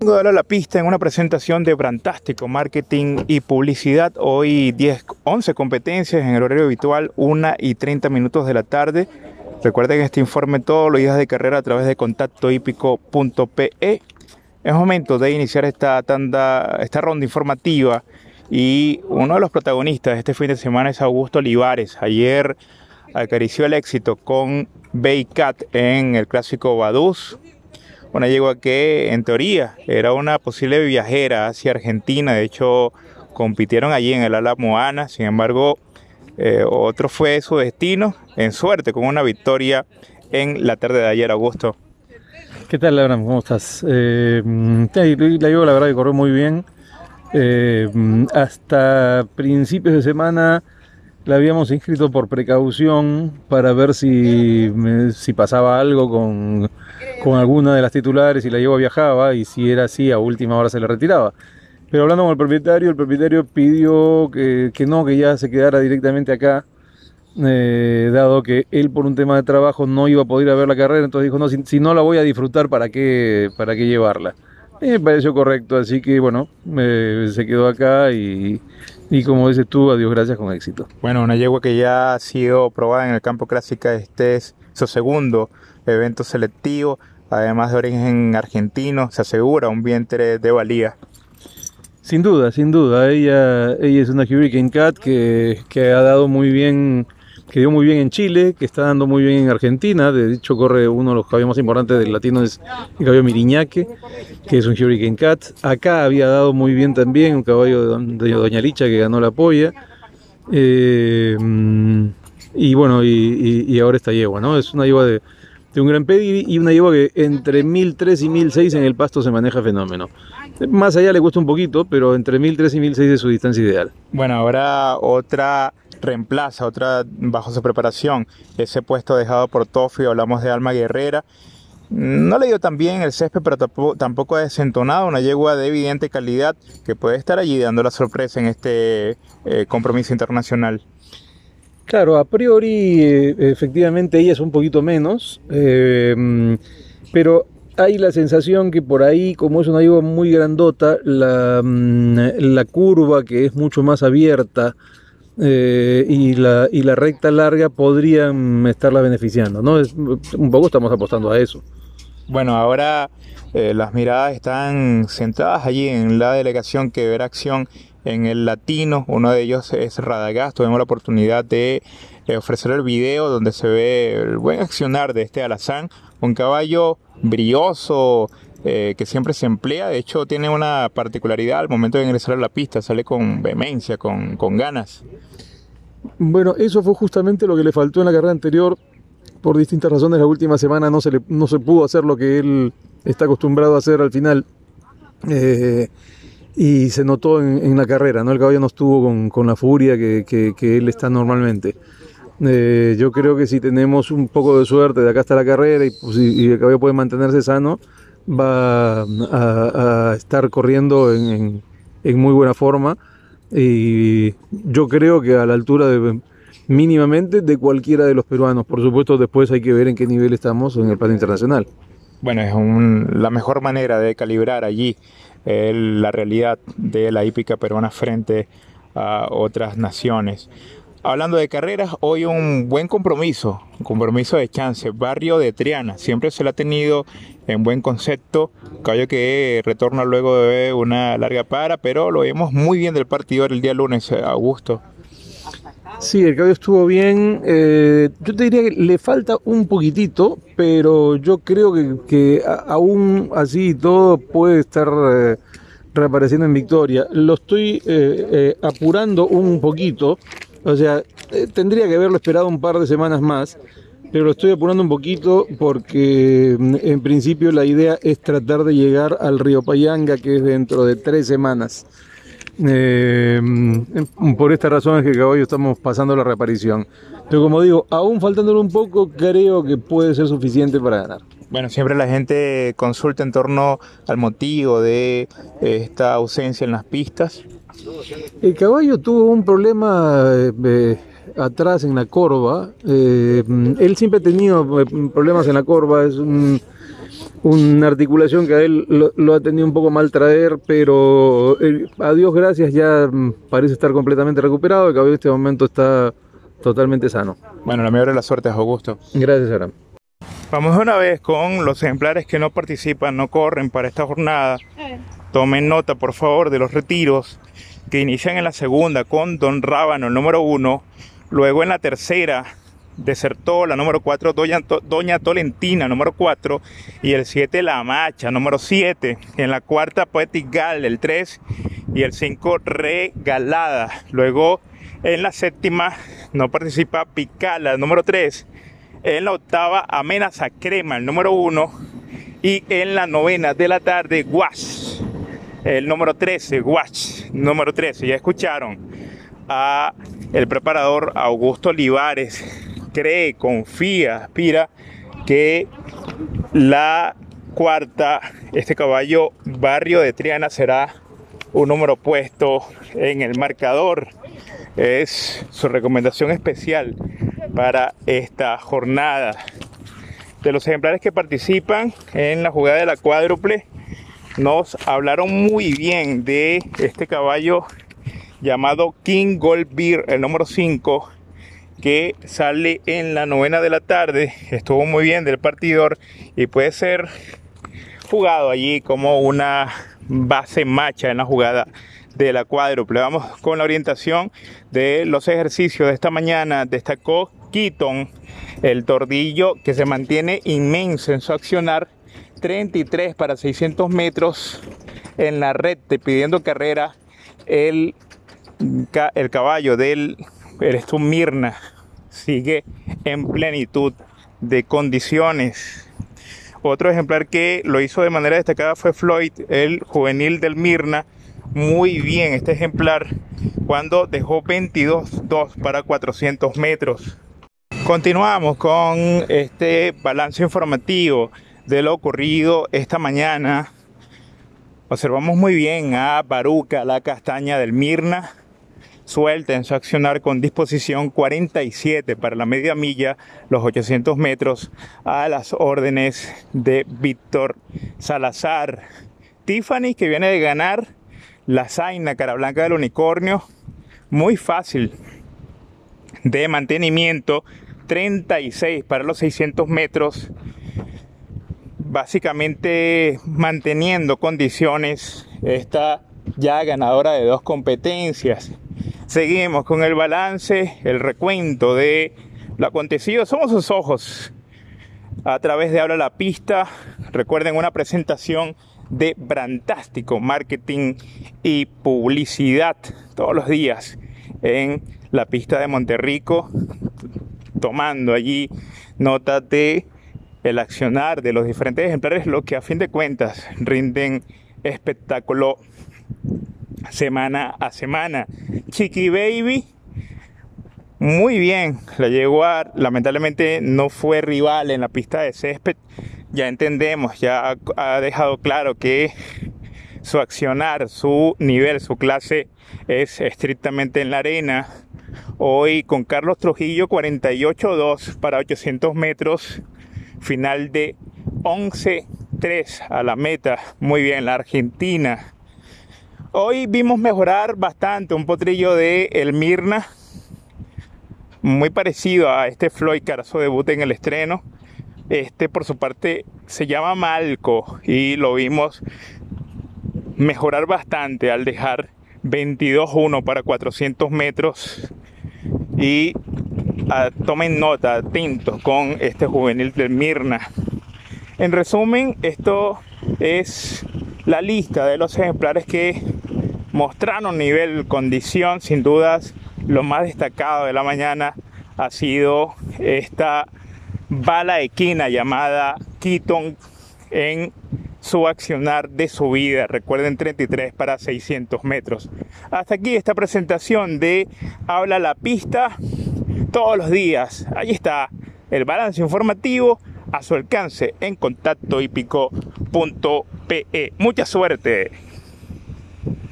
a la pista en una presentación de Brantástico, Marketing y Publicidad. Hoy 10, 11 competencias en el horario habitual, 1 y 30 minutos de la tarde. Recuerden este informe todos los días de carrera a través de contactohípico.pe. Es momento de iniciar esta tanda, esta ronda informativa y uno de los protagonistas este fin de semana es Augusto Olivares. Ayer acarició el éxito con Baycat en el clásico Badús una yegua que en teoría era una posible viajera hacia Argentina, de hecho compitieron allí en el ala Moana, sin embargo eh, otro fue su destino en suerte con una victoria en la tarde de ayer, Augusto. ¿Qué tal, Abraham? ¿Cómo estás? Eh, la yegua la verdad que corrió muy bien. Eh, hasta principios de semana la habíamos inscrito por precaución para ver si, si pasaba algo con, con, alguna de las titulares y la yegua viajaba y si era así a última hora se le retiraba. Pero hablando con el propietario, el propietario pidió que, que no, que ya se quedara directamente acá, eh, dado que él por un tema de trabajo no iba a poder ir a ver la carrera, entonces dijo, no, si, no la voy a disfrutar, ¿para qué, para qué llevarla? me pareció correcto, así que bueno, se quedó acá y, y, como dices tú, adiós, gracias con éxito. Bueno, una yegua que ya ha sido probada en el campo clásica, este es su segundo evento selectivo, además de origen argentino, se asegura un vientre de valía. Sin duda, sin duda, ella, ella es una Hurricane Cat que, que ha dado muy bien que dio muy bien en Chile, que está dando muy bien en Argentina. De hecho, corre uno de los caballos más importantes del latino, es el caballo Miriñaque, que es un Hurricane Cat. Acá había dado muy bien también un caballo de, Doña Licha que ganó la polla. Eh, y bueno, y, ahora esta yegua, ¿no? Es una yegua de, un gran pedigree y una yegua que entre 1003 y 1006 en el pasto se maneja fenómeno. Más allá le cuesta un poquito, pero entre 1003 y 1006 es su distancia ideal. Bueno, ahora otra reemplaza, otra bajo su preparación, ese puesto dejado por Tofi, hablamos de Alma Guerrera. No le dio tan bien el césped, pero tampoco, ha desentonado una yegua de evidente calidad que puede estar allí dando la sorpresa en este eh, compromiso internacional. Claro, a priori eh, efectivamente ella es un poquito menos, eh, pero hay la sensación que por ahí, como es una yegua muy grandota, la, mm, la curva que es mucho más abierta, eh, y, la, y la recta larga podrían estarla beneficiando, ¿no? Un poco estamos apostando a eso. Bueno, ahora eh, las miradas están centradas allí en la delegación que verá acción en el latino. Uno de ellos es Radagast. Tuvimos la oportunidad de eh, ofrecer el video donde se ve el buen accionar de este alazán. Un caballo brioso, eh, que siempre se emplea. De hecho, tiene una particularidad al momento de ingresar a la pista, sale con vehemencia, con, con ganas. Bueno, eso fue justamente lo que le faltó en la carrera anterior. Por distintas razones, la última semana no se, le, no se pudo hacer lo que él está acostumbrado a hacer al final. Eh, y se notó en, la carrera, ¿no? El caballo no estuvo con, con la furia que, que, él está normalmente. Eh, yo creo que si tenemos un poco de suerte de acá hasta la carrera y, pues, y el caballo puede mantenerse sano, va a, estar corriendo en, muy buena forma y yo creo que a la altura de mínimamente de cualquiera de los peruanos. Por supuesto, después hay que ver en qué nivel estamos en el plano internacional. Bueno, es la mejor manera de calibrar allí la realidad de la hípica peruana frente a otras naciones. Hablando de carreras, hoy un buen compromiso, un compromiso de chance, barrio de Triana, siempre se lo ha tenido en buen concepto, caballo que retorna luego de una larga para, pero lo vimos muy bien del partido el día lunes, eh, Augusto. Sí, el caballo estuvo bien, eh, yo te diría que le falta un poquitito, pero yo creo que, aún así todo puede estar... Eh, reapareciendo en victoria. Lo estoy apurando un poquito o sea, eh, tendría que haberlo esperado un par de semanas más, pero lo estoy apurando un poquito porque mm, en principio la idea es tratar de llegar al río Payanga, que es dentro de tres semanas. Eh, mm, por esta razón es que hoy estamos pasando la reaparición. Pero como digo, aún faltándolo un poco, creo que puede ser suficiente para ganar. Bueno, siempre la gente consulta en torno al motivo de esta ausencia en las pistas. El caballo tuvo un problema eh, atrás en la corva. Eh, él siempre ha tenido eh, problemas en la corva. Es un, una articulación que a él lo, ha tenido un poco mal traer, pero eh, a Dios gracias ya mm, parece estar completamente recuperado y que en este momento está totalmente sano. Bueno, la mayor de las suertes, Augusto. Gracias, Aram. Vamos una vez con los ejemplares que no participan, no corren para esta jornada. Tomen nota, por favor, de los retiros que inician en la segunda con Don Rábano, el número uno. Luego en la tercera desertó la número 4 Doña, Tolentina, número 4, y el 7 La Macha, número 7. En la cuarta Poetic Gal, el 3, y el 5 Regalada. Luego en la séptima no participa Picala, número 3. En la octava Amenaza Crema, el número 1. Y en la novena de la tarde, Wash, el número 13, Wash, número 13. Ya escucharon a el preparador Augusto Olivares cree, confía, aspira que la cuarta, este caballo Barrio de Triana será un número puesto en el marcador. Es su recomendación especial para esta jornada. De los ejemplares que participan en la jugada de la cuádruple, nos hablaron muy bien de este caballo llamado King Gold Beer, el número 5, que sale en la novena de la tarde. Estuvo muy bien del partidor y puede ser jugado allí como una base macha en la jugada de la cuádruple. Vamos con la orientación de los ejercicios de esta mañana. Destacó Keaton, el tordillo que se mantiene inmenso en su accionar. 33 para 600 metros en la red, pidiendo carrera el, el caballo del Eres tú, Mirna, sigue en plenitud de condiciones. Otro ejemplar que lo hizo de manera destacada fue Floyd, el juvenil del Mirna. Muy bien este ejemplar cuando dejó 22-2 para 400 metros. Continuamos con este balance informativo de lo ocurrido esta mañana. Observamos muy bien a Baruca, la castaña del Mirna, suelta en su accionar con disposición 47 para la media milla, los 800 metros, a las órdenes de Víctor Salazar. Tiffany que viene de ganar la Zaina Cara Blanca del Unicornio, muy fácil de mantenimiento, 36 para los 600 metros, básicamente manteniendo condiciones esta ya ganadora de dos competencias. Seguimos con el balance, el recuento de lo acontecido. Somos sus ojos a través de Habla la Pista. Recuerden una presentación de Brantástico Marketing y Publicidad todos los días en la pista de Monterrico, tomando allí nota de el accionar de los diferentes ejemplares, lo que a fin de cuentas rinden espectáculo semana a semana. Chiqui Baby, muy bien, la llegó a, lamentablemente no fue rival en la pista de césped, ya entendemos, ya ha dejado claro que su accionar, su nivel, su clase es estrictamente en la arena. Hoy con Carlos Trujillo 48-2 para 800 metros, final de 11-3 a la meta. Muy bien, la Argentina Hoy vimos mejorar bastante un potrillo de El Mirna, muy parecido a este Floyd Carazo debut en el estreno. Este por su parte se llama Malco y lo vimos mejorar bastante al dejar 22-1 para 400 metros y ah, tomen nota, atentos con este juvenil del Mirna. En resumen, esto es la lista de los ejemplares que mostraron nivel condición. Sin dudas, lo más destacado de la mañana ha sido esta bala equina llamada Keaton en su accionar de subida. Recuerden 33 para 600 metros. Hasta aquí esta presentación de Habla la pista todos los días. Ahí está el balance informativo a su alcance en contacto hípico.pe. Mucha suerte.